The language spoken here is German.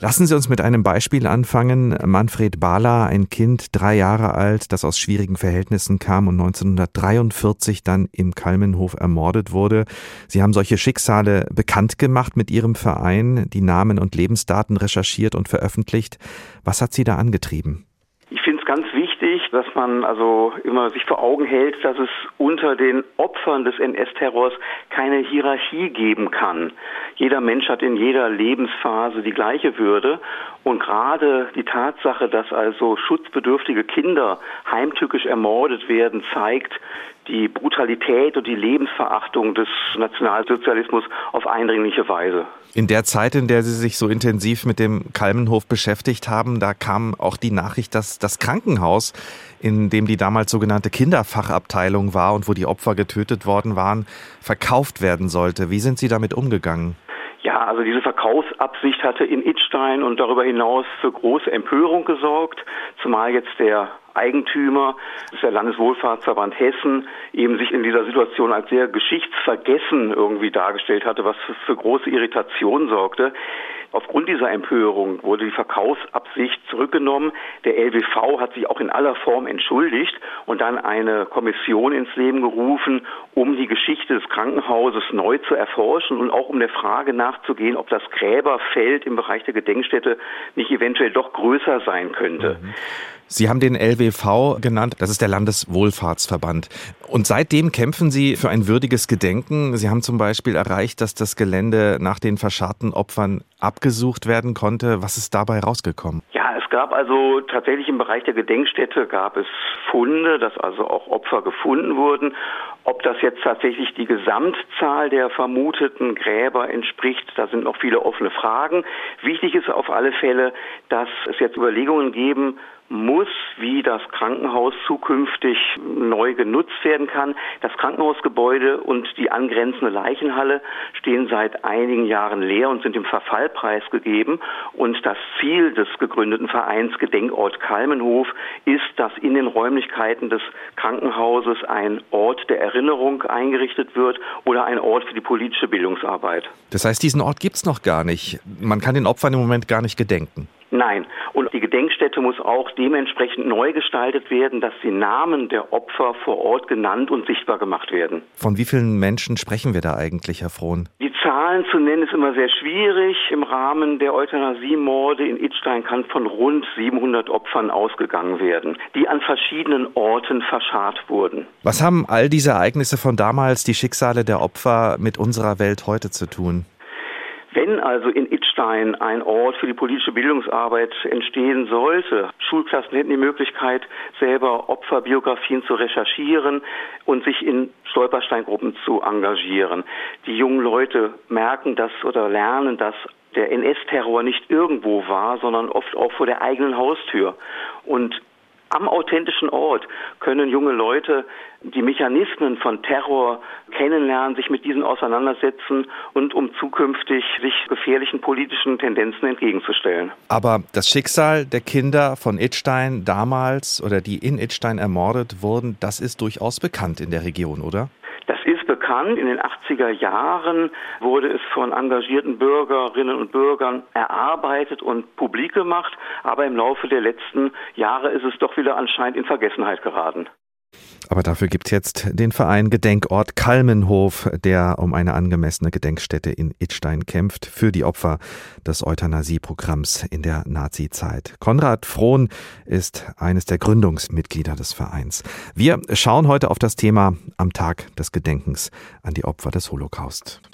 Lassen Sie uns mit einem Beispiel anfangen. Manfred Bahler, ein Kind, drei Jahre alt, das aus schwierigen Verhältnissen kam und 1943 dann im Kalmenhof ermordet wurde. Sie haben solche Schicksale bekannt gemacht mit Ihrem Verein, die Namen und Lebensdaten recherchiert und veröffentlicht. Was hat Sie da angetrieben? Ich finde es ganz wichtig, dass man also immer sich vor Augen hält, dass es unter den Opfern des NS-Terrors keine Hierarchie geben kann. Jeder Mensch hat in jeder Lebensphase die gleiche Würde und gerade die Tatsache, dass also schutzbedürftige Kinder heimtückisch ermordet werden, zeigt, die Brutalität und die Lebensverachtung des Nationalsozialismus auf eindringliche Weise. In der Zeit, in der Sie sich so intensiv mit dem Kalmenhof beschäftigt haben, da kam auch die Nachricht, dass das Krankenhaus, in dem die damals sogenannte Kinderfachabteilung war und wo die Opfer getötet worden waren, verkauft werden sollte. Wie sind Sie damit umgegangen? Ja, also diese Verkaufsabsicht hatte in Itstein und darüber hinaus für große Empörung gesorgt, zumal jetzt der Eigentümer, das ist der Landeswohlfahrtsverband Hessen, eben sich in dieser Situation als sehr geschichtsvergessen irgendwie dargestellt hatte, was für, große Irritation sorgte. Aufgrund dieser Empörung wurde die Verkaufsabsicht zurückgenommen. Der LWV hat sich auch in aller Form entschuldigt und dann eine Kommission ins Leben gerufen, um die Geschichte des Krankenhauses neu zu erforschen und auch um der Frage nachzugehen, ob das Gräberfeld im Bereich der Gedenkstätte nicht eventuell doch größer sein könnte. Mhm. Sie haben den LWV genannt, das ist der Landeswohlfahrtsverband. Und seitdem kämpfen Sie für ein würdiges Gedenken. Sie haben zum Beispiel erreicht, dass das Gelände nach den verscharrten Opfern abgesucht werden konnte. Was ist dabei rausgekommen? Ja, es gab also tatsächlich im Bereich der Gedenkstätte gab es Funde, dass also auch Opfer gefunden wurden. Ob das jetzt tatsächlich die Gesamtzahl der vermuteten Gräber entspricht, da sind noch viele offene Fragen. Wichtig ist auf alle Fälle, dass es jetzt Überlegungen geben muss, wie das Krankenhaus zukünftig neu genutzt werden kann. Das Krankenhausgebäude und die angrenzende Leichenhalle stehen seit einigen Jahren leer und sind im Verfall preisgegeben. Und das Ziel des gegründeten Vereins Gedenkort Kalmenhof ist, dass in den Räumlichkeiten des Krankenhauses ein Ort der Erinnerung eingerichtet wird oder ein Ort für die politische Bildungsarbeit. Das heißt, diesen Ort gibt es noch gar nicht. Man kann den Opfern im Moment gar nicht gedenken. Nein. Und die Gedenkstätte muss auch dementsprechend neu gestaltet werden, dass die Namen der Opfer vor Ort genannt und sichtbar gemacht werden. Von wie vielen Menschen sprechen wir da eigentlich, Herr Frohn? Die Zahlen zu nennen ist immer sehr schwierig. Im Rahmen der Euthanasiemorde in Idstein kann von rund 700 Opfern ausgegangen werden, die an verschiedenen Orten verscharrt wurden. Was haben all diese Ereignisse von damals, die Schicksale der Opfer, mit unserer Welt heute zu tun? Wenn also in Itstein ein Ort für die politische Bildungsarbeit entstehen sollte, Schulklassen hätten die Möglichkeit, selber Opferbiografien zu recherchieren und sich in Stolpersteingruppen zu engagieren. Die jungen Leute merken das oder lernen das der NS-Terror nicht irgendwo war, sondern oft auch vor der eigenen Haustür. Und am authentischen Ort können junge Leute die Mechanismen von Terror kennenlernen, sich mit diesen auseinandersetzen und um zukünftig sich gefährlichen politischen Tendenzen entgegenzustellen. Aber das Schicksal der Kinder von Itstein damals oder die in Itstein ermordet wurden, das ist durchaus bekannt in der Region, oder? Bekannt. In den 80er Jahren wurde es von engagierten Bürgerinnen und Bürgern erarbeitet und publik gemacht, aber im Laufe der letzten Jahre ist es doch wieder anscheinend in Vergessenheit geraten. Aber dafür gibt es jetzt den Verein Gedenkort Kalmenhof, der um eine angemessene Gedenkstätte in Idstein kämpft für die Opfer des Euthanasieprogramms in der Nazizeit. Konrad Frohn ist eines der Gründungsmitglieder des Vereins. Wir schauen heute auf das Thema am Tag des Gedenkens an die Opfer des Holocaust.